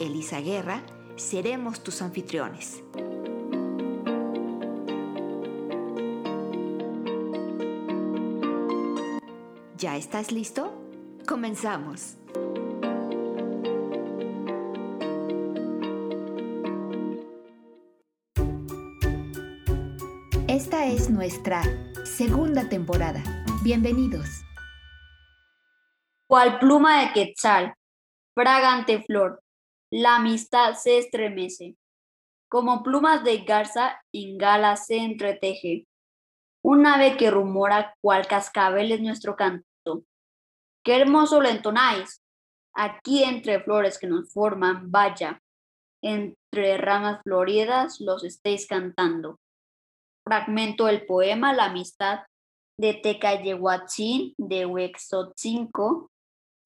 Elisa Guerra, seremos tus anfitriones. ¿Ya estás listo? Comenzamos. Esta es nuestra segunda temporada. Bienvenidos. Cual pluma de quetzal, fragante flor, la amistad se estremece. Como plumas de garza, gala se entreteje. Un ave que rumora cual cascabel es nuestro canto. Qué hermoso lo entonáis. Aquí entre flores que nos forman, vaya, entre ramas floridas los estéis cantando fragmento del poema La amistad de Tecayehuatzin de Huexotzinco,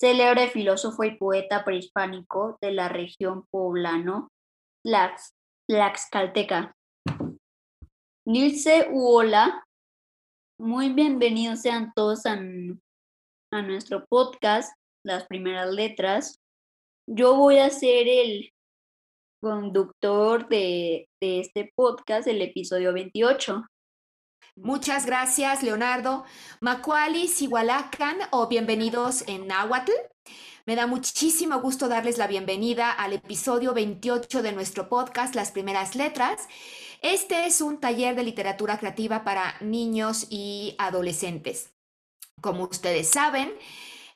célebre filósofo y poeta prehispánico de la región poblano Tlaxcalteca. Nilce Uola, muy bienvenidos sean todos a, a nuestro podcast, Las Primeras Letras. Yo voy a ser el conductor de, este podcast, el episodio 28. Muchas gracias, Leonardo. Macuali, Sihualacan o bienvenidos en Nahuatl. Me da muchísimo gusto darles la bienvenida al episodio 28 de nuestro podcast, Las Primeras Letras. Este es un taller de literatura creativa para niños y adolescentes. Como ustedes saben,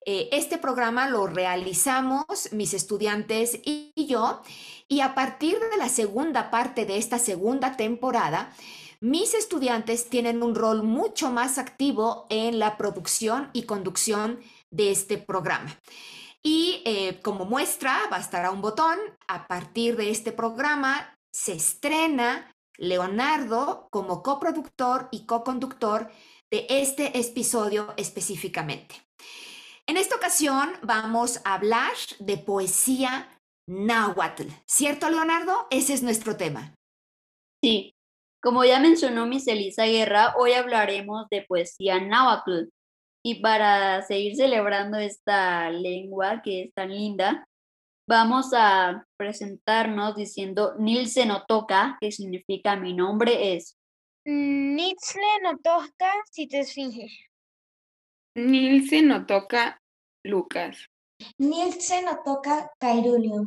eh, este programa lo realizamos mis estudiantes y yo y a partir de la segunda parte de esta segunda temporada, mis estudiantes tienen un rol mucho más activo en la producción y conducción de este programa. Y eh, como muestra, bastará un botón, a partir de este programa se estrena Leonardo como coproductor y coconductor de este episodio específicamente. En esta ocasión vamos a hablar de poesía náhuatl. ¿Cierto, Leonardo? Ese es nuestro tema. Sí, como ya mencionó Miss Elisa Guerra, hoy hablaremos de poesía náhuatl. Y para seguir celebrando esta lengua que es tan linda, vamos a presentarnos diciendo Nilse no toca, que significa mi nombre es. Nilse no toca si te esfinge. Nilse no toca Lucas. Nilce no toca Cairulio.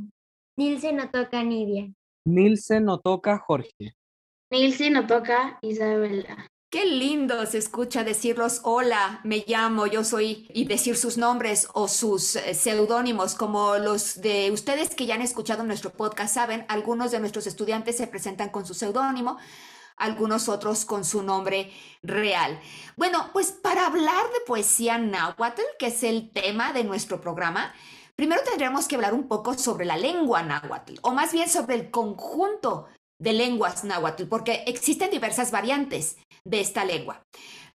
Nilce no toca Nidia. Nilce no toca Jorge. Nilce no toca Isabela. Qué lindo se escucha decirlos hola, me llamo, yo soy, y decir sus nombres o sus eh, seudónimos, como los de ustedes que ya han escuchado nuestro podcast saben, algunos de nuestros estudiantes se presentan con su seudónimo, algunos otros con su nombre real. Bueno, pues para hablar de poesía náhuatl, que es el tema de nuestro programa, primero tendremos que hablar un poco sobre la lengua náhuatl, o más bien sobre el conjunto de lenguas náhuatl, porque existen diversas variantes de esta lengua.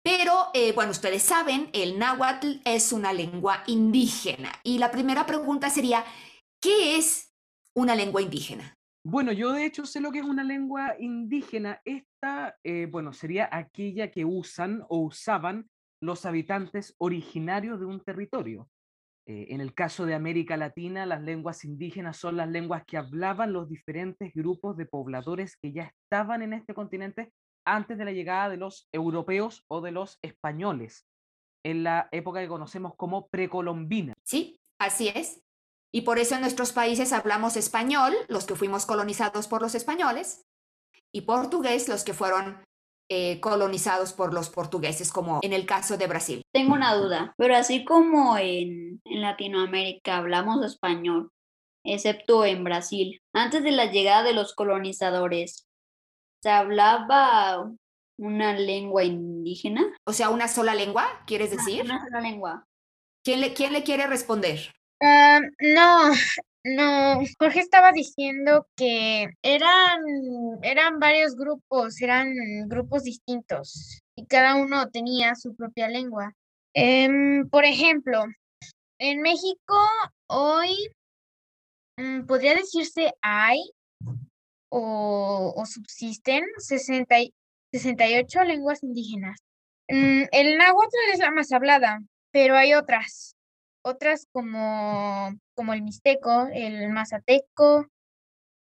Pero, eh, bueno, ustedes saben, el náhuatl es una lengua indígena. Y la primera pregunta sería, ¿qué es una lengua indígena? Bueno, yo de hecho sé lo que es una lengua indígena. Esta, eh, bueno, sería aquella que usan o usaban los habitantes originarios de un territorio. Eh, en el caso de América Latina, las lenguas indígenas son las lenguas que hablaban los diferentes grupos de pobladores que ya estaban en este continente antes de la llegada de los europeos o de los españoles, en la época que conocemos como precolombina. Sí, así es. Y por eso en nuestros países hablamos español, los que fuimos colonizados por los españoles, y portugués, los que fueron eh, colonizados por los portugueses, como en el caso de Brasil. Tengo una duda, pero así como en, en Latinoamérica hablamos español, excepto en Brasil, antes de la llegada de los colonizadores, ¿se hablaba una lengua indígena? O sea, una sola lengua, ¿quieres decir? Una sola lengua. ¿Quién le, quién le quiere responder? no, No, Jorge estaba diciendo que eran, eran varios grupos, eran grupos distintos y cada uno tenía su propia lengua. Em, por ejemplo, en México hoy mm, podría decirse hay o, o subsisten 60 y- 68 lenguas indígenas. Mm, el náhuatl es la más hablada, pero hay otras, otras como, como el mixteco, el mazateco,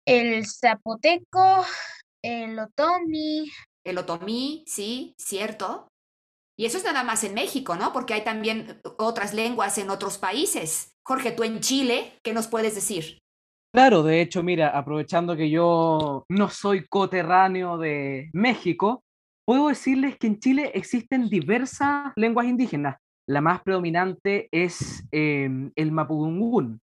el zapoteco, el otomi. El otomí, sí, cierto. Y eso es nada más en México, ¿no? Porque hay también otras lenguas en otros países. Jorge, tú en Chile, ¿qué nos puedes decir? Claro, de hecho, mira, aprovechando que yo no soy coterráneo de México, puedo decirles que en Chile existen diversas lenguas indígenas. La más predominante es em, el mapudungún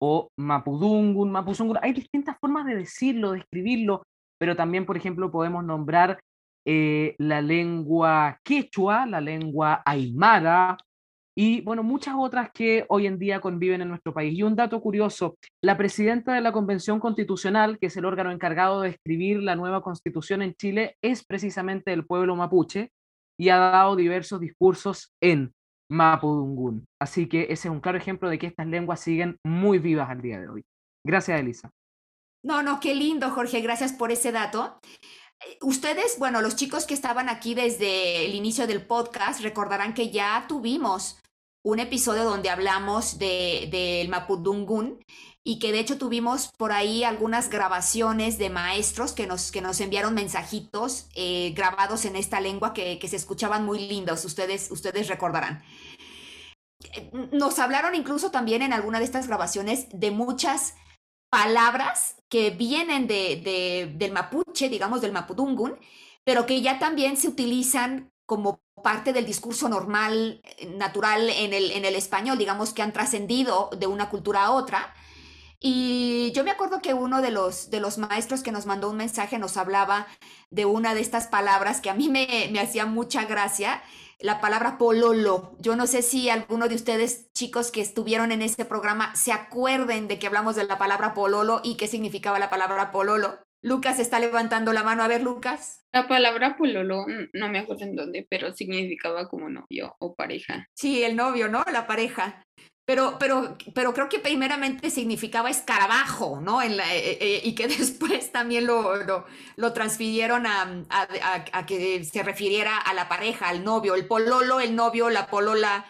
o mapudungun, mapuzungun. Hay distintas formas de decirlo, de escribirlo, pero también, por ejemplo, podemos nombrar eh, la lengua quechua, la lengua aymara, y bueno, muchas otras que hoy en día conviven en nuestro país. Y un dato curioso, la presidenta de la Convención Constitucional, que es el órgano encargado de escribir la nueva constitución en Chile, es precisamente del pueblo mapuche y ha dado diversos discursos en Mapudungún. Así que ese es un claro ejemplo de que estas lenguas siguen muy vivas al día de hoy. Gracias, Elisa. No, no, qué lindo, Jorge, gracias por ese dato. Eh, Ustedes, bueno, los chicos que estaban aquí desde el inicio del podcast recordarán que ya tuvimos un episodio donde hablamos de, del Mapudungun y que de hecho tuvimos por ahí algunas grabaciones de maestros que nos, que nos enviaron mensajitos eh, grabados en esta lengua que, que se escuchaban muy lindos, ustedes, ustedes recordarán. Nos hablaron incluso también en alguna de estas grabaciones de muchas palabras que vienen de, de- del mapuche, digamos del mapudungun, pero que ya también se utilizan como parte del discurso normal, eh, natural en el, español, digamos que han trascendido de una cultura a otra. Y yo me acuerdo que uno de los, de los maestros que nos mandó un mensaje nos hablaba de una de estas palabras que a mí me, me hacía mucha gracia, la palabra pololo. Yo no sé si alguno de ustedes, chicos que estuvieron en este programa, se acuerden de que hablamos de la palabra pololo y qué significaba la palabra pololo. Lucas está levantando la mano. A ver, Lucas. La palabra pololo, no me acuerdo en dónde, pero significaba como novio o pareja. Sí, el novio, ¿no? La pareja. Pero, pero, pero creo que primeramente significaba escarabajo, ¿no? En la- eh, eh, y que después también lo, lo, lo transfirieron a, a- a- a que se refiriera a la pareja, al novio, el pololo, el novio, la polola,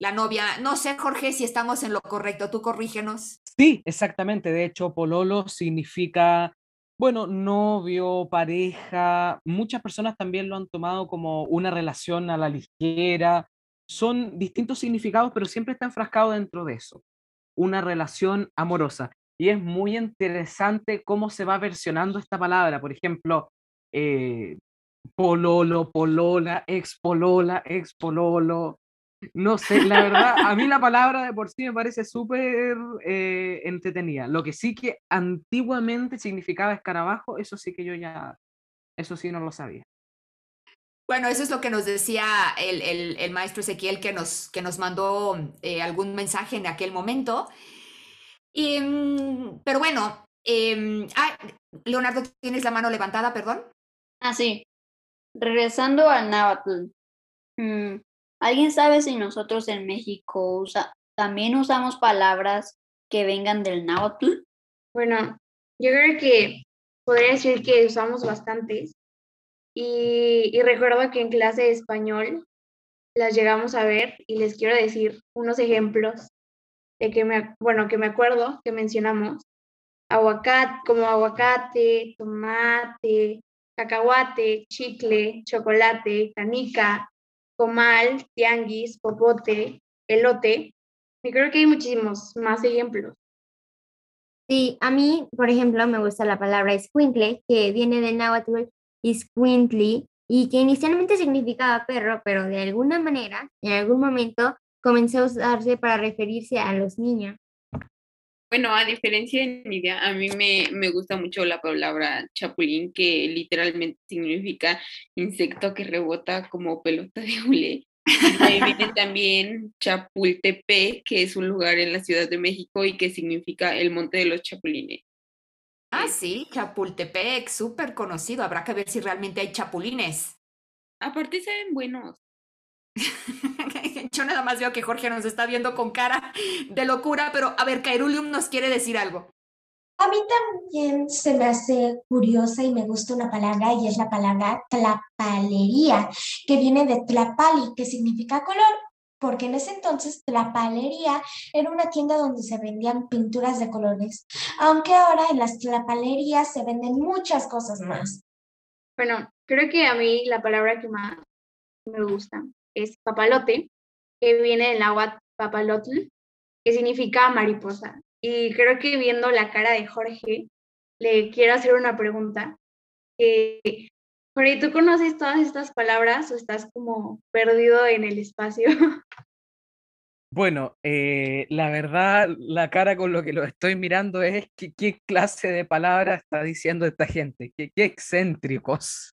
la novia. No sé, Jorge, si estamos en lo correcto. Tú corrígenos. Sí, exactamente. De hecho, pololo significa, bueno, novio, pareja. Muchas personas también lo han tomado como una relación a la ligera. Son distintos significados, pero siempre está enfrascado dentro de eso. Una relación amorosa. Y es muy interesante cómo se va versionando esta palabra. Por ejemplo, eh, pololo, polola, ex polola, ex pololo. No sé, la verdad, a mí la palabra de por sí me parece súper eh, entretenida. Lo que sí que antiguamente significaba escarabajo, eso sí que yo ya, eso sí no lo sabía. Bueno, eso es lo que nos decía el, el- el maestro Ezequiel que nos, que nos mandó eh, algún mensaje en aquel momento. Y, mm, pero bueno, em, ah, Leonardo, tienes la mano levantada, perdón. Ah, sí. Regresando al náhuatl. mm, ¿Alguien sabe si nosotros en México usa, también usamos palabras que vengan del náhuatl? Bueno, yo creo que podría decir que usamos bastantes. Y, recuerdo que en clase de español las llegamos a ver y les quiero decir unos ejemplos de que me, bueno, que me acuerdo que mencionamos. Aguacate, como aguacate, tomate, cacahuate, chicle, chocolate, canica, comal, tianguis, popote, elote. Y creo que hay muchísimos más ejemplos. Sí, a mí, por ejemplo, me gusta la palabra escuincle, que viene del náhuatl iscuintli, y que inicialmente significaba perro, pero de alguna manera, en algún momento, comenzó a usarse para referirse a los niños. Bueno, a diferencia de Nidia, a mí me, me gusta mucho la palabra chapulín, que literalmente significa insecto que rebota como pelota de hule. Ahí viene también Chapultepec, que es un lugar en la Ciudad de México y que significa el Monte de los Chapulines. Ah, sí, Chapultepec, súper conocido. Habrá que ver si realmente hay chapulines. Aparte se ven buenos. Yo nada más veo que Jorge nos está viendo con cara de locura, pero a ver, Cairulium nos quiere decir algo. A mí también se me hace curiosa y me gusta una palabra y es la palabra tlapalería, que viene de tlapali, que significa color, porque en ese entonces tlapalería era una tienda donde se vendían pinturas de colores, aunque ahora en las tlapalerías se venden muchas cosas más. Bueno, creo que a mí la palabra que más me gusta es papalote, que viene del agua papalotl, que significa mariposa. Y creo que viendo la cara de Jorge, le quiero hacer una pregunta. Eh, Jorge, ¿tú conoces todas estas palabras o estás como perdido en el espacio? Bueno, eh, la verdad, la cara con lo que lo estoy mirando es qué clase de palabras está diciendo esta gente, qué, qué excéntricos.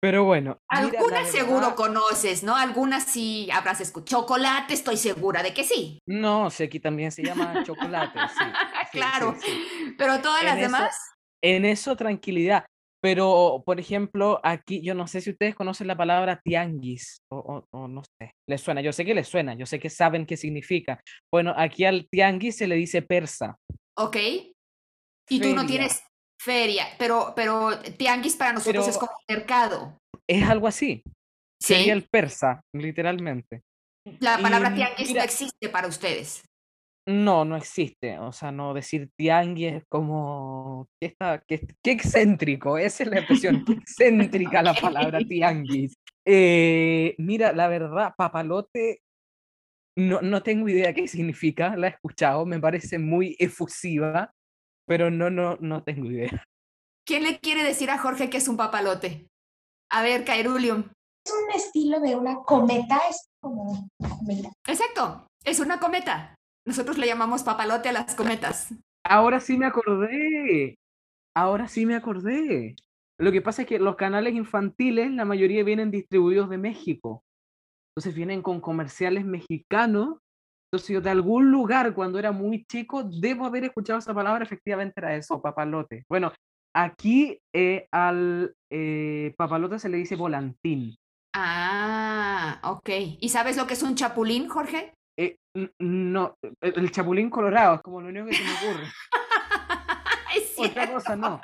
Pero bueno. Algunas seguro conoces, ¿no? Algunas sí habrás escuchado. Chocolate, estoy segura de que sí. No, sé, aquí también se llama chocolate. sí, claro. sí. Pero todas las eso- demás. En eso, tranquilidad. Pero, por ejemplo, aquí, yo no sé si ustedes conocen la palabra tianguis, o, o- o no sé, les suena, yo sé que les suena, yo sé que saben qué significa. Bueno, aquí al tianguis se le dice persa. Ok. Y tú no tienes feria, pero, pero tianguis para nosotros es Pero- como mercado. Es algo así, sería Sí. el persa, literalmente. La palabra y tianguis no existe para ustedes. No, no existe. O sea, no decir tianguis es como. ¿Qué, está, qué, qué excéntrico? Esa es la expresión. Qué excéntrica la palabra tianguis. Eh, mira, la verdad, papalote. No, no tengo idea qué significa. La he escuchado. Me parece muy efusiva. Pero no, no, no tengo idea. ¿Quién le quiere decir a Jorge que es un papalote? A ver, Cairulium. Es un estilo de una cometa, es como cometa. Exacto, es una cometa. Nosotros le llamamos papalote a las cometas. Ahora sí me acordé. Ahora sí me acordé. Lo que pasa es que los canales infantiles, la mayoría vienen distribuidos de México. Entonces vienen con comerciales mexicanos. Entonces yo de algún lugar cuando era muy chico debo haber escuchado esa palabra, efectivamente era eso, papalote. Bueno, aquí eh, al eh, papalote se le dice volantín. Ah, ok. ¿Y sabes lo que es un chapulín, Jorge? Eh, no, el, chapulín colorado es como lo único que se me ocurre. es Otra cosa no.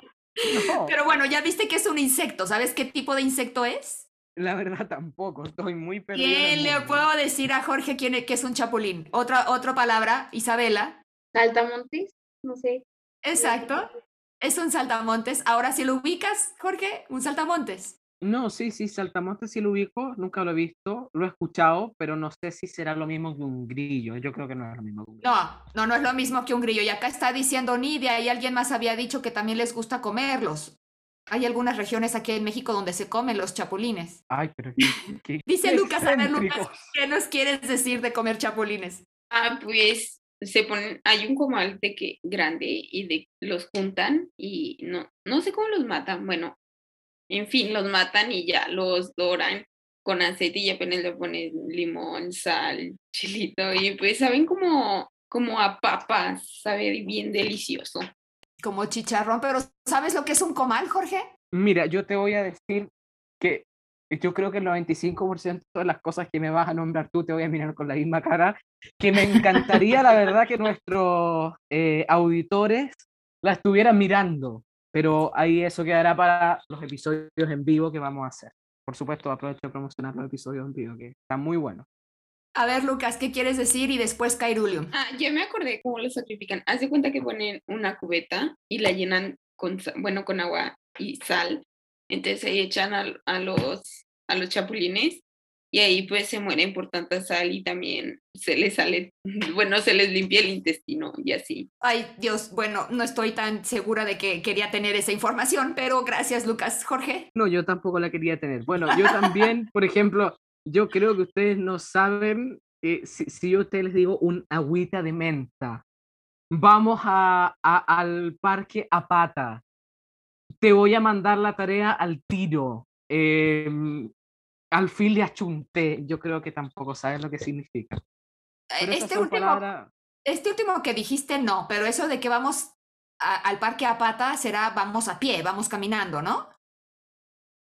No, Pero bueno, ya viste que es un insecto. ¿Sabes qué tipo de insecto es? La verdad tampoco, estoy muy el ¿Quién le puedo decir a Jorge quién es, qué es un chapulín? Otra, otra palabra, Isabela. Saltamontes, no sé. Exacto. Es un saltamontes. Ahora si lo ubicas, Jorge, un saltamontes. No, sí, sí, saltamontes sí lo ubico, nunca lo he visto, lo he escuchado, pero no sé si será lo mismo que un grillo. Yo creo que no es lo mismo que un grillo. No, no, no es lo mismo que un grillo. Y acá está diciendo Nidia y alguien más había dicho que también les gusta comerlos. Hay algunas regiones aquí en México donde se comen los chapulines. Ay, pero qué, qué- Dice qué Lucas, a ver, Lucas. ¿qué nos quieres decir de comer chapulines? Ah, pues se ponen, hay un comal de que grande y de los juntan y no, no sé cómo los matan. Bueno, en fin, los matan y ya los doran con aceite y apenas le ponen limón, sal, chilito y pues saben como, como a papas, sabe bien delicioso. Como chicharrón, pero ¿sabes lo que es un comal, Jorge? Mira, yo te voy a decir que yo creo que el 95% de las cosas que me vas a nombrar tú te voy a mirar con la misma cara, que me encantaría, la verdad, que nuestros eh, auditores la estuvieran mirando, pero ahí eso quedará para los episodios en vivo que vamos a hacer. Por supuesto, aprovecho de promocionar los episodios en vivo, que están muy buenos. A ver, Lucas, ¿qué quieres decir? Y después Cairulium. Ah, ya me acordé cómo lo sacrifican. Haz de cuenta que ponen una cubeta y la llenan con, bueno, con agua y sal. Entonces ahí echan a, a los, a los chapulines y ahí pues se mueren por tanta sal y también se les sale, bueno, se les limpia el intestino y así. Ay, Dios, bueno, no estoy tan segura de que quería tener esa información, pero gracias, Lucas. Jorge. No, yo tampoco la quería tener. Bueno, yo también, por ejemplo, yo creo que ustedes no saben eh, si, si yo a ustedes les digo un agüita de menta. Vamos a, a- al parque a pata. Te voy a mandar la tarea al tiro. Em, al fin le achunté. Yo creo que tampoco sabes lo que significa. Pero esas Este último, palabras- este último que dijiste no, pero eso de que vamos a- al parque a pata será vamos a pie, vamos caminando, ¿no?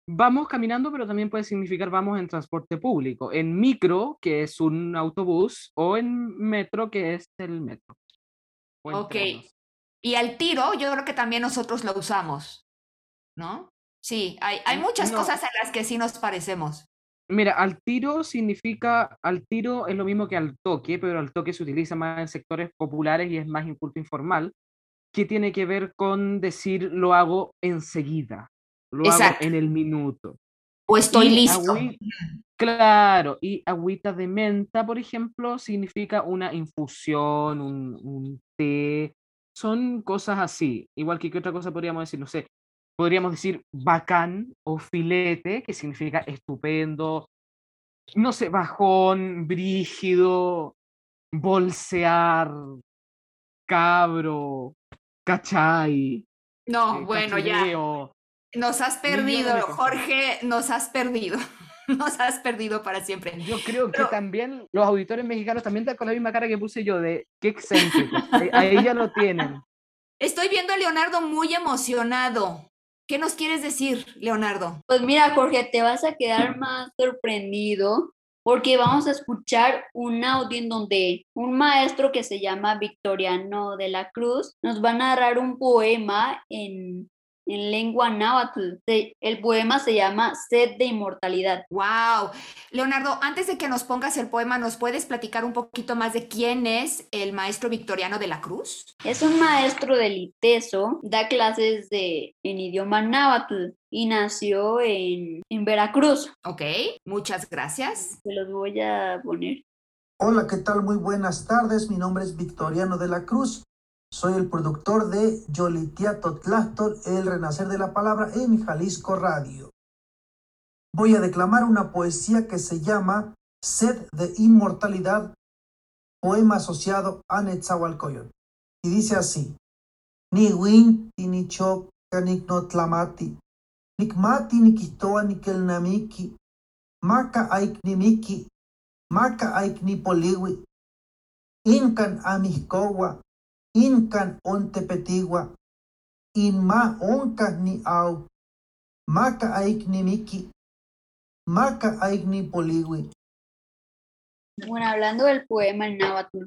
Vamos caminando, pero también puede significar vamos en transporte público. En micro, que es un autobús, o en metro, que es el metro. Ok. Y al tiro, yo creo que también nosotros lo usamos, ¿no? Sí, hay, hay Mm, muchas no. cosas en las que sí nos parecemos. Mira, al tiro significa, al tiro es lo mismo que al toque, pero al toque se utiliza más en sectores populares y es más inculto informal, que tiene que ver con decir lo hago enseguida, lo hago Exacto. en el minuto. O estoy Y listo. Claro, y agüita de menta, por ejemplo, significa una infusión, un, un té, son cosas así. Igual que qué otra cosa podríamos decir, no sé, podríamos decir bacán o filete, que significa estupendo, no sé, bajón, brígido, bolsear, cabro, cachai, No, eh, bueno, ya. Nos has perdido. Jorge, nos has perdido. Nos has perdido para siempre. Yo creo que Pero- también los auditores mexicanos también están con la misma cara que puse yo de qué excéntrico. Ahí- Ahí ya lo tienen. Estoy viendo a Leonardo muy emocionado. ¿Qué nos quieres decir, Leonardo? Pues mira, Jorge, te vas a quedar más sorprendido porque vamos a escuchar un audio en donde un maestro que se llama Victoriano de la Cruz nos va a narrar un poema en, en lengua náhuatl. El poema se llama Sed de Inmortalidad. Wow. Leonardo, antes de que nos pongas el poema, ¿nos puedes platicar un poquito más de quién es el maestro Victoriano de la Cruz? Es un maestro del ITESO, da clases de, en idioma náhuatl y nació en, en Veracruz. Ok, muchas gracias. Se los voy a poner. Hola, ¿qué tal? Muy buenas tardes. Mi nombre es Victoriano de la Cruz. Soy el productor de Yolitiato Tlachtol, El Renacer de la Palabra en Jalisco Radio. Voy a declamar una poesía que se llama Sed de Inmortalidad, poema asociado a Netzahualcoyotl. Y dice así: Ni win, ni choc, ni tlamati, nikmati, nikitoa, nikelnamiki, maka aiknimiki, Maca aikni poliwi, incan amiskowa, incan ontepetigua, inma oncas ni au, maca aikni miki, maca aikni poliwi. Bueno, hablando del poema en náhuatl,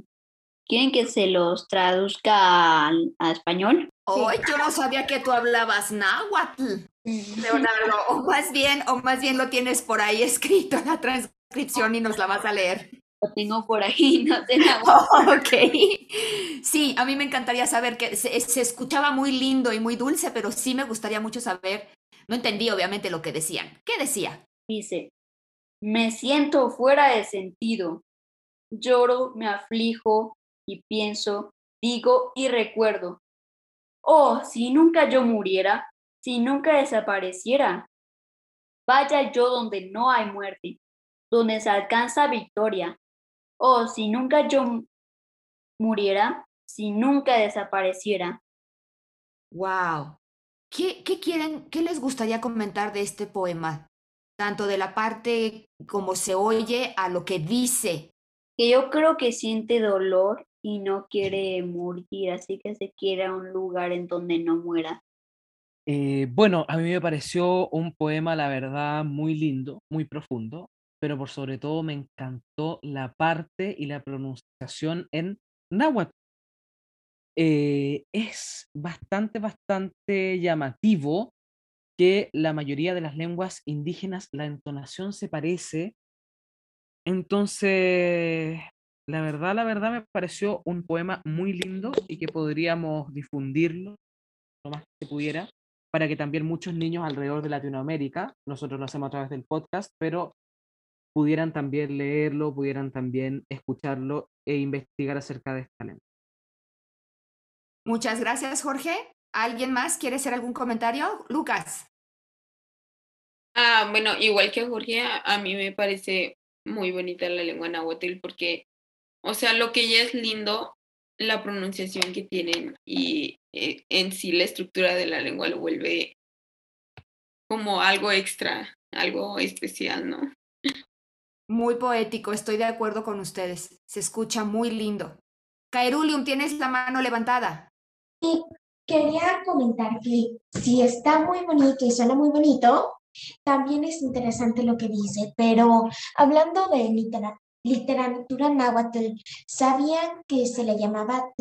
¿quieren que se los traduzca al- a, español? Hoy yo no sabía que tú hablabas náhuatl, Leonardo. O más bien, o más bien lo tienes por ahí escrito en la transcripción y nos la vas a leer. Lo tengo por ahí, no sé náhuatl. Ok. Sí, a mí me encantaría saber que se, se escuchaba muy lindo y muy dulce, pero sí me gustaría mucho saber. No entendí obviamente lo que decían. ¿Qué decía? Dice, me siento fuera de sentido, lloro, me aflijo y pienso, digo y recuerdo. Oh, si nunca yo muriera, si nunca desapareciera. Vaya yo donde no hay muerte, donde se alcanza victoria. Oh, si nunca yo muriera, si nunca desapareciera. Wow. ¿Qué, qué quieren, qué les gustaría comentar de este poema? Tanto de la parte como se oye a lo que dice. Que yo creo que siente dolor y no quiere morir, así que se quiere a un lugar en donde no muera. Eh, bueno, a mí me pareció un poema, la verdad, muy lindo, muy profundo, pero por sobre todo me encantó la parte y la pronunciación en náhuatl. Eh, es bastante, bastante llamativo que la mayoría de las lenguas indígenas la entonación se parece. Entonces, la verdad, la verdad me pareció un poema muy lindo y que podríamos difundirlo lo más que pudiera para que también muchos niños alrededor de Latinoamérica, nosotros lo hacemos a través del podcast, pero pudieran también leerlo, pudieran también escucharlo e investigar acerca de esta lengua. Muchas gracias, Jorge. ¿Alguien más quiere hacer algún comentario? Lucas. Ah, bueno, igual que Jorge, a, a mí me parece muy bonita la lengua náhuatl porque, o sea, lo que ya es lindo, la pronunciación que tienen y eh, en sí la estructura de la lengua lo vuelve como algo extra, algo especial, ¿no? Muy poético, estoy de acuerdo con ustedes. Se escucha muy lindo. Kairulium, tienes la mano levantada. Y quería comentar que si está muy bonito y suena muy bonito, también es interesante lo que dice, pero hablando de literatura náhuatl, ¿sabían que se le llamaba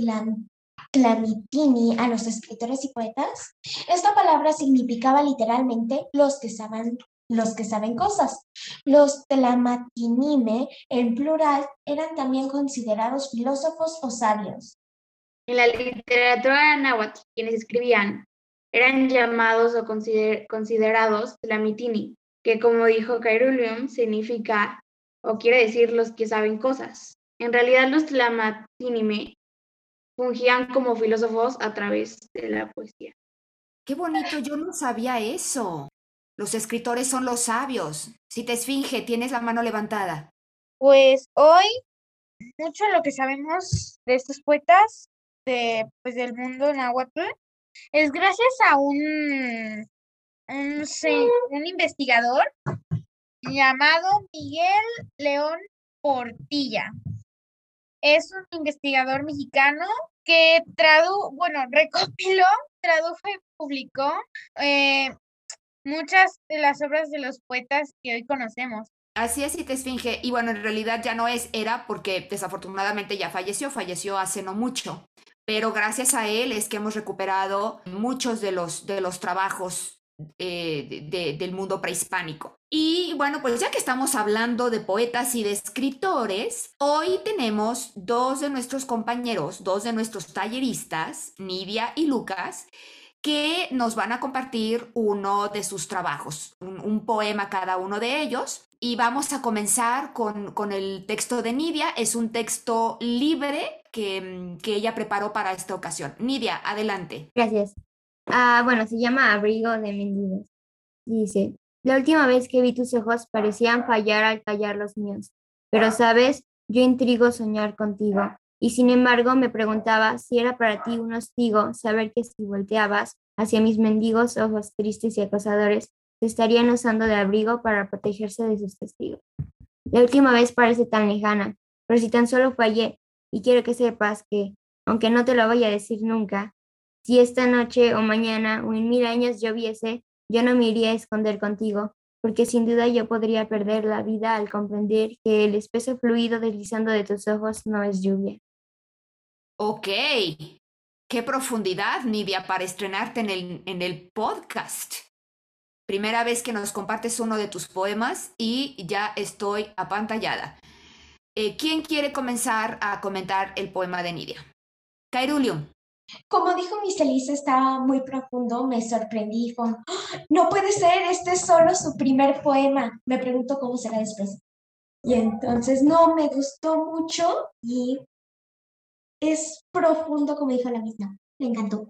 tlamitini a los escritores y poetas? Esta palabra significaba literalmente los que saben los que saben cosas. Los tlamatinime, en plural, eran también considerados filósofos o sabios. En la literatura náhuatl, quienes escribían eran llamados o considerados tlamitini, que como dijo Kairulium, significa o quiere decir los que saben cosas. En realidad los tlamatinime fungían como filósofos a través de la poesía. Qué bonito, yo no sabía eso. Los escritores son los sabios. Si te esfinge, tienes la mano levantada. Pues hoy, mucho de lo que sabemos de estos poetas de, pues, del mundo náhuatl es gracias a un, un, un investigador llamado Miguel León Portilla. Es un investigador mexicano que tradujo, bueno, recopiló, tradujo y publicó eh, muchas de las obras de los poetas que hoy conocemos. Así es, y te esfinge. Y bueno, en realidad ya no es, era porque desafortunadamente ya falleció, falleció hace no mucho. Pero gracias a él es que hemos recuperado muchos de los, de los trabajos eh, del mundo prehispánico. Y bueno, pues ya que estamos hablando de poetas y de escritores, hoy tenemos dos de nuestros compañeros, dos de nuestros talleristas, Nidia y Lucas, que nos van a compartir uno de sus trabajos, un, poema cada uno de ellos. Y vamos a comenzar con, con, el texto de Nidia. Es un texto libre que, que ella preparó para esta ocasión. Nidia, adelante. Gracias. Ah, bueno, se llama Abrigo de Mendigos. Dice, la última vez que vi tus ojos parecían fallar al callar los míos, pero sabes, yo intrigo soñar contigo. Y sin embargo me preguntaba si era para ti un hostigo saber que si volteabas hacia mis mendigos ojos tristes y acosadores, te estarían usando de abrigo para protegerse de sus testigos. La última vez parece tan lejana, pero si tan solo fallé, y quiero que sepas que, aunque no te lo voy a decir nunca, si esta noche o mañana o en mil años lloviese, yo no me iría a esconder contigo, porque sin duda yo podría perder la vida al comprender que el espeso fluido deslizando de tus ojos no es lluvia. Ok, qué profundidad, Nidia, para estrenarte en el, en el podcast. Primera vez que nos compartes uno de tus poemas y ya estoy apantallada. Eh, ¿Quién quiere comenzar a comentar el poema de Nidia? Kairulium. Como dijo Miss Elisa, estaba muy profundo, me sorprendí ¡Ah! no puede ser, este es solo su primer poema. Me pregunto cómo será después. Y entonces, no, me gustó mucho y es profundo, como dijo la misma. Me encantó.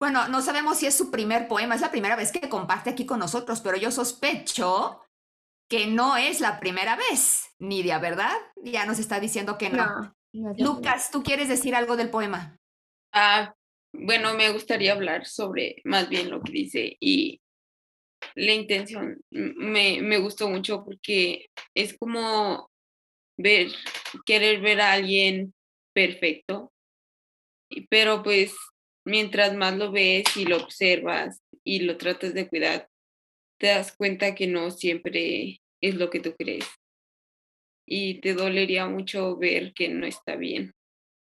Bueno, no sabemos si es su primer poema, es la primera vez que comparte aquí con nosotros, pero yo sospecho que no es la primera vez, Nidia, ¿verdad? Ya nos está diciendo que no. Lucas, ¿tú quieres decir algo del poema? Ah, bueno, me gustaría hablar sobre más bien lo que dice y la intención me, me gustó mucho porque es como ver, querer ver a alguien perfecto, pero pues mientras más lo ves y lo observas y lo tratas de cuidar, te das cuenta que no siempre es lo que tú crees. Y te dolería mucho ver que no está bien.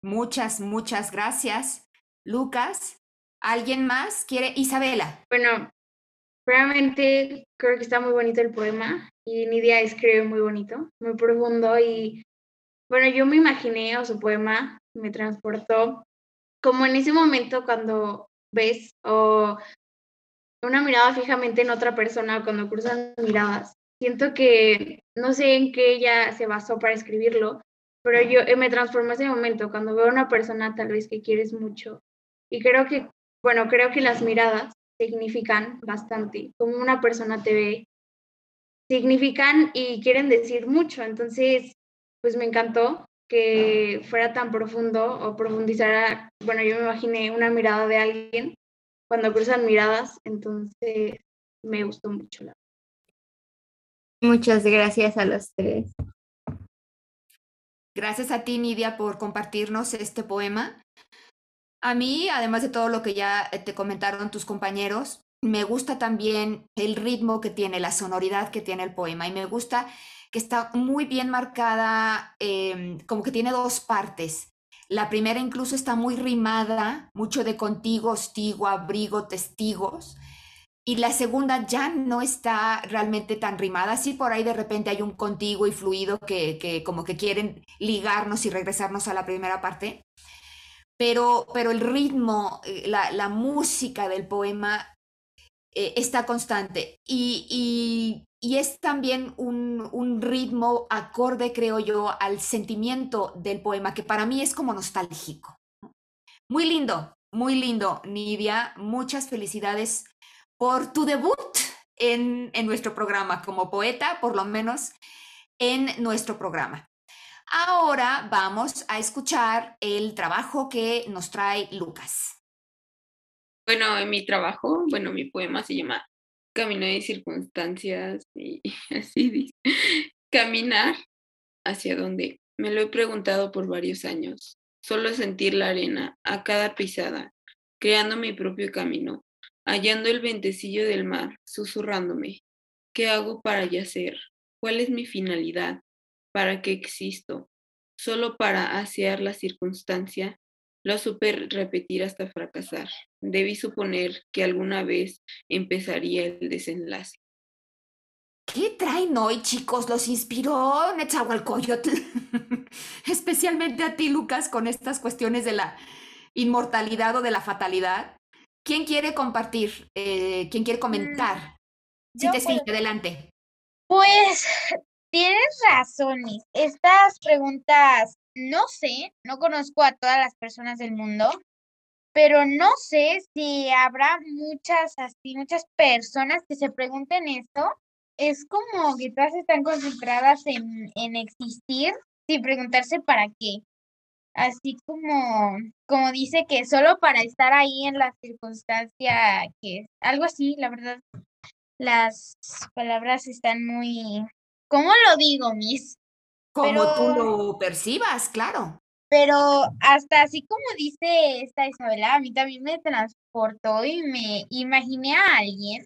Muchas, muchas gracias. Lucas, ¿alguien más quiere? Isabela. Bueno, realmente creo que está muy bonito el poema y Nidia escribe muy bonito, muy profundo y bueno, yo me imaginé, o su poema me transportó como en ese momento cuando ves o una mirada fijamente en otra persona cuando cruzan miradas. Siento que no sé en qué ella se basó para escribirlo, pero yo eh, me transformó ese momento cuando veo a una persona tal vez que quieres mucho. Y creo que, bueno, creo que las miradas significan bastante, como una persona te ve, significan y quieren decir mucho. Entonces, pues me encantó que fuera tan profundo o profundizara, bueno, yo me imaginé una mirada de alguien cuando cruzan miradas, entonces me gustó mucho la Muchas gracias a los tres. Gracias a ti, Nidia, por compartirnos este poema. A mí, además de todo lo que ya te comentaron tus compañeros, me gusta también el ritmo que tiene, la sonoridad que tiene el poema y me gusta que está muy bien marcada, em, como que tiene dos partes. La primera incluso está muy rimada, mucho de contigo, hostigo, abrigo, testigos. Y la segunda ya no está realmente tan rimada. Sí, por ahí de repente hay un contigo y fluido que, que como que quieren ligarnos y regresarnos a la primera parte. Pero, pero el ritmo, eh, la, la música del poema eh, está constante y, es también un, ritmo acorde, creo yo, al sentimiento del poema, que para mí es como nostálgico. Muy lindo, muy lindo, Nidia. Muchas felicidades por tu debut en, en nuestro programa como poeta, por lo menos en nuestro programa. Ahora vamos a escuchar el trabajo que nos trae Lucas. Bueno, en mi trabajo, bueno, mi poema se llama Camino de circunstancias y así dice. Caminar hacia dónde. Me lo he preguntado por varios años. Solo sentir la arena a cada pisada, creando mi propio camino, hallando el ventecillo del mar, susurrándome. ¿Qué hago para yacer? ¿Cuál es mi finalidad? ¿Para qué existo? ¿Solo para asear la circunstancia? Lo supe repetir hasta fracasar. Debí suponer que alguna vez empezaría el desenlace. ¿Qué traen hoy, chicos? ¿Los inspiró Netzahualcoyotl? Especialmente a ti, Lucas, con estas cuestiones de la inmortalidad o de la fatalidad. ¿Quién quiere compartir? Eh, ¿Quién quiere comentar? Mm, si te sigue, adelante. Pues tienes razones. Estas preguntas no sé, no conozco a todas las personas del mundo, pero no sé si habrá muchas así, muchas personas que se pregunten esto. Es como que todas están concentradas en, en existir sin preguntarse para qué. Así como, como dice que solo para estar ahí en la circunstancia que algo así, la verdad, las palabras están muy, ¿cómo lo digo, Miss? Como tú lo percibas, claro. Pero hasta así como dice esta Isabela, a mí también me transportó y me imaginé a alguien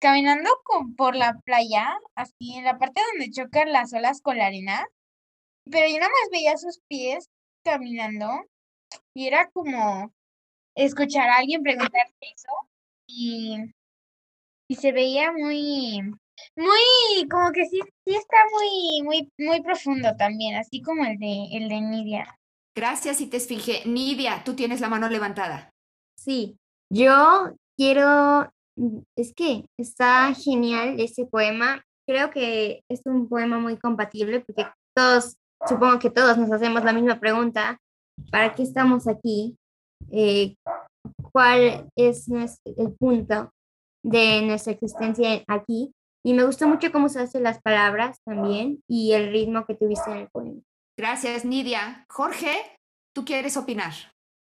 caminando con, por la playa, así en la parte donde chocan las olas con la arena, pero yo nada más veía sus pies caminando y era como escuchar a alguien preguntar eso y, y se veía muy, muy, como que sí, sí está muy, muy, muy profundo también, así como el de, el de Nidia. Gracias, y te esfinge. Nidia, tú tienes la mano levantada. Sí, yo quiero, mm, es que está genial ese poema. Creo que es un poema muy compatible porque todos, supongo que todos nos hacemos la misma pregunta. ¿Para qué estamos aquí? Eh, ¿Cuál es el punto de nuestra existencia aquí? Y me gustó mucho cómo se hacen las palabras también y el ritmo que tuviste en el poema. Gracias, Nidia. Jorge, ¿tú quieres opinar?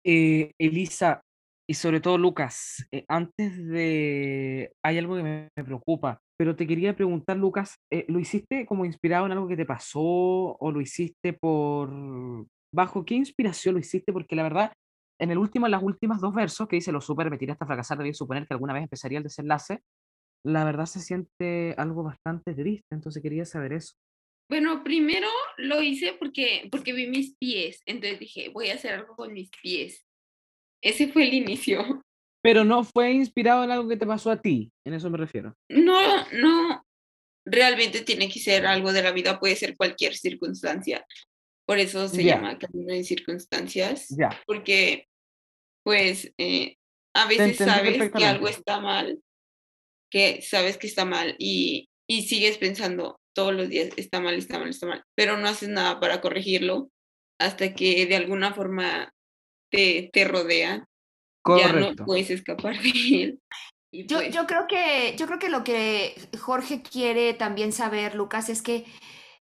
Eh, Elisa, y sobre todo Lucas, eh, antes de... Hay algo que me, preocupa, pero te quería preguntar, Lucas, eh, ¿lo hiciste como inspirado en algo que te pasó o lo hiciste por... ¿Bajo qué inspiración lo hiciste? Porque la verdad, en el último, en las últimas dos versos que dice lo super, me tiré hasta fracasar, debí suponer que alguna vez empezaría el desenlace, la verdad se siente algo bastante triste, entonces quería saber eso. Bueno, primero lo hice porque, porque vi mis pies, entonces dije, voy a hacer algo con mis pies. Ese fue el inicio. Pero no fue inspirado en algo que te pasó a ti, en eso me refiero. No, no, realmente tiene que ser algo de la vida, puede ser cualquier circunstancia. Por eso se llama camino de circunstancias. Ya. Porque, pues, eh, a veces sabes que algo está mal que sabes que está mal y, y sigues pensando todos los días, está mal, está mal, está mal, pero no haces nada para corregirlo hasta que de alguna forma te, te rodea. Ya no puedes escapar de él. Yo, pues yo, creo que, yo creo que lo que Jorge quiere también saber, Lucas, es que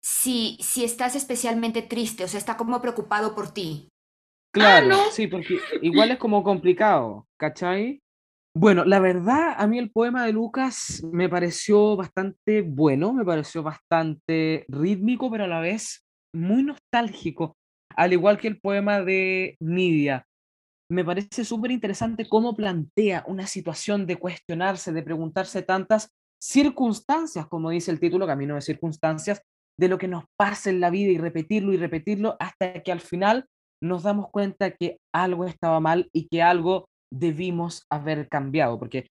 si, si estás especialmente triste, o sea, está como preocupado por ti. Claro, ah, sí, porque igual es como complicado, ¿cachai? Bueno, la verdad, a mí el poema de Lucas me pareció bastante bueno, me pareció bastante rítmico, pero a la vez muy nostálgico, al igual que el poema de Nidia. Me parece súper interesante cómo plantea una situación de cuestionarse, de preguntarse tantas circunstancias, como dice el título, Camino de Circunstancias, de lo que nos pasa en la vida y repetirlo y repetirlo hasta que al final nos damos cuenta que algo estaba mal y que algo debimos haber cambiado, porque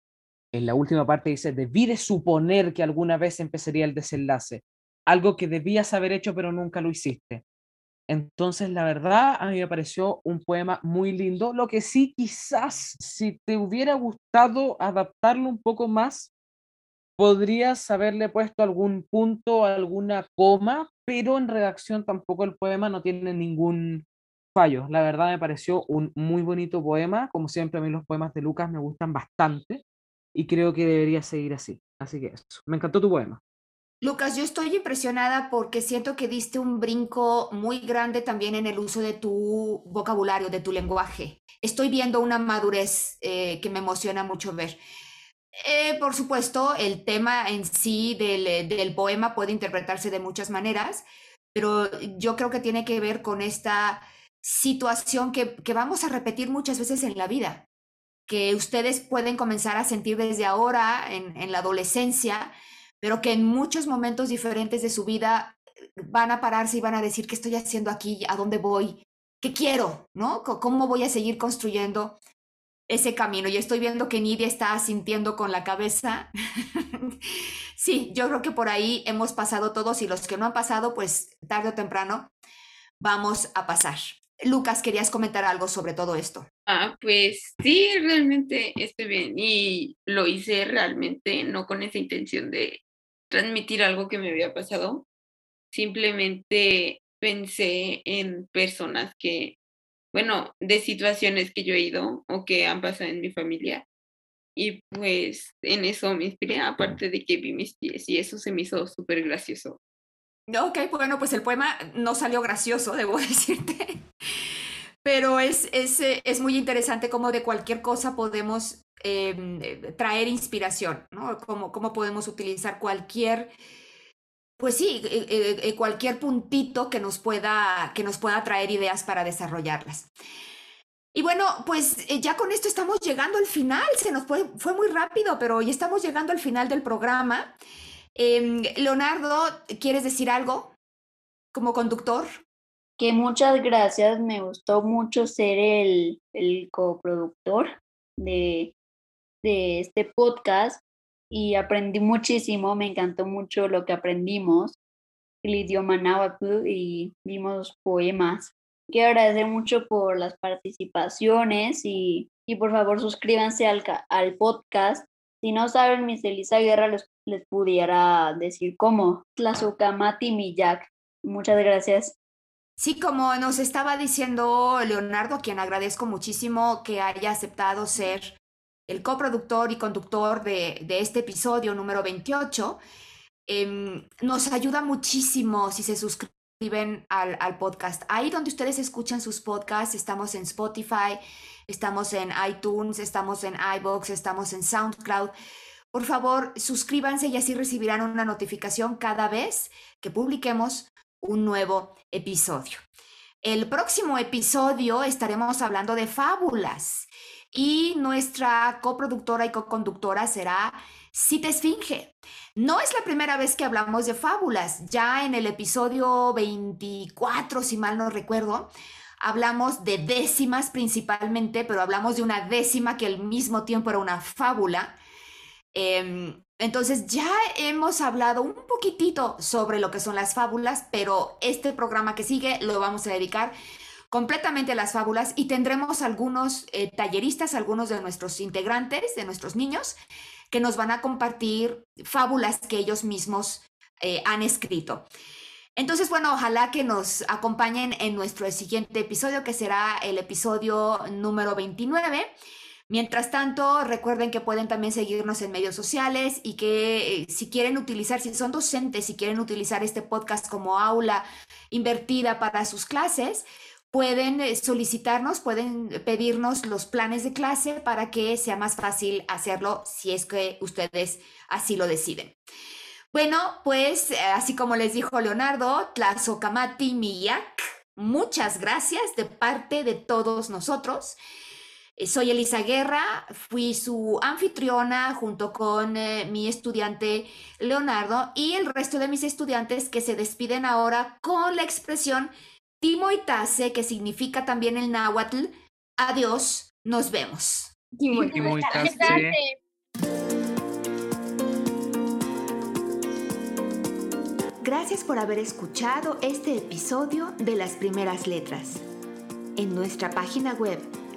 en la última parte dice, debí de suponer que alguna vez empezaría el desenlace, algo que debías haber hecho pero nunca lo hiciste. Entonces, la verdad, a mí me pareció un poema muy lindo, lo que sí quizás si te hubiera gustado adaptarlo un poco más, podrías haberle puesto algún punto, alguna coma, pero en redacción tampoco el poema no tiene ningún fallo. La verdad me pareció un muy bonito poema, como siempre a mí los poemas de Lucas me gustan bastante y creo que debería seguir así. Así que eso, me encantó tu poema. Lucas, yo estoy impresionada porque siento que diste un brinco muy grande también en el uso de tu vocabulario, de tu lenguaje. Estoy viendo una madurez eh, que me emociona mucho ver. Eh, por supuesto, el tema en sí del, del, poema puede interpretarse de muchas maneras, pero yo creo que tiene que ver con esta situación que, que vamos a repetir muchas veces en la vida, que ustedes pueden comenzar a sentir desde ahora, en, en la adolescencia, pero que en muchos momentos diferentes de su vida eh, van a pararse y van a decir, ¿qué estoy haciendo aquí? ¿A dónde voy? ¿Qué quiero? ¿No? ¿Cómo voy a seguir construyendo ese camino? Y estoy viendo que Nidia está sintiendo con la cabeza. sí, yo creo que por ahí hemos pasado todos y los que no han pasado, pues tarde o temprano vamos a pasar. Lucas, ¿querías comentar algo sobre todo esto? Ah, pues sí, realmente estoy bien y lo hice realmente no con esa intención de transmitir algo que me había pasado. Simplemente pensé en personas que, bueno, de situaciones que yo he ido o que han pasado en mi familia. Y pues en eso me inspiré, aparte de que vi mis pies y eso se me hizo súper gracioso. Ok, bueno, pues el poema no salió gracioso, debo decirte. Pero es, es, eh, es muy interesante cómo de cualquier cosa podemos em, eh, traer inspiración, ¿no? Cómo, cómo podemos utilizar cualquier, pues sí, eh, cualquier puntito que nos, pueda, que nos pueda traer ideas para desarrollarlas. Y bueno, pues ya con esto estamos llegando al final. Se nos fue, fue muy rápido, pero ya estamos llegando al final del programa. Em, Leonardo, ¿quieres decir algo como conductor? Que muchas gracias, me gustó mucho ser el, el coproductor de, de este podcast y aprendí muchísimo, me encantó mucho lo que aprendimos, el idioma náhuatl y vimos poemas. Quiero agradecer mucho por las participaciones y, y por favor suscríbanse al, al podcast. Si no saben, Miss Elisa Guerra les les pudiera decir cómo. Tlazocamati Miyak. Muchas gracias. Sí, como nos estaba diciendo Leonardo, quien agradezco muchísimo que haya aceptado ser el coproductor y conductor de, de este episodio número 28, em, nos ayuda muchísimo si se suscriben al, al, podcast. Ahí donde ustedes escuchan sus podcasts, estamos en Spotify, estamos en iTunes, estamos en iBox, estamos en SoundCloud. Por favor, suscríbanse y así recibirán una notificación cada vez que publiquemos un nuevo episodio. El próximo episodio estaremos hablando de fábulas y nuestra coproductora y co-conductora será Cita Esfinge. No es la primera vez que hablamos de fábulas. Ya en el episodio 24, si mal no recuerdo, hablamos de décimas principalmente, pero hablamos de una décima que al mismo tiempo era una fábula Em, entonces ya hemos hablado un poquitito sobre lo que son las fábulas, pero este programa que sigue lo vamos a dedicar completamente a las fábulas y tendremos algunos eh, talleristas, algunos de nuestros integrantes, de nuestros niños, que nos van a compartir fábulas que ellos mismos eh, han escrito. Entonces, bueno, ojalá que nos acompañen en nuestro siguiente episodio, que será el episodio número 29. Mientras tanto, recuerden que pueden también seguirnos en medios sociales y que eh, si quieren utilizar, si son docentes, si quieren utilizar este podcast como aula invertida para sus clases, pueden eh, solicitarnos, pueden pedirnos los planes de clase para que sea más fácil hacerlo si es que ustedes así lo deciden. Bueno, pues eh, así como les dijo Leonardo, Tlazocamati Miyak, muchas gracias de parte de todos nosotros. Eh, soy Elisa Guerra, fui su anfitriona junto con eh, mi estudiante Leonardo y el resto de mis estudiantes que se despiden ahora con la expresión Timoitase, que significa también el náhuatl. Adiós, nos vemos. Timoitase. Gracias por haber escuchado este episodio de Las Primeras Letras. En nuestra página web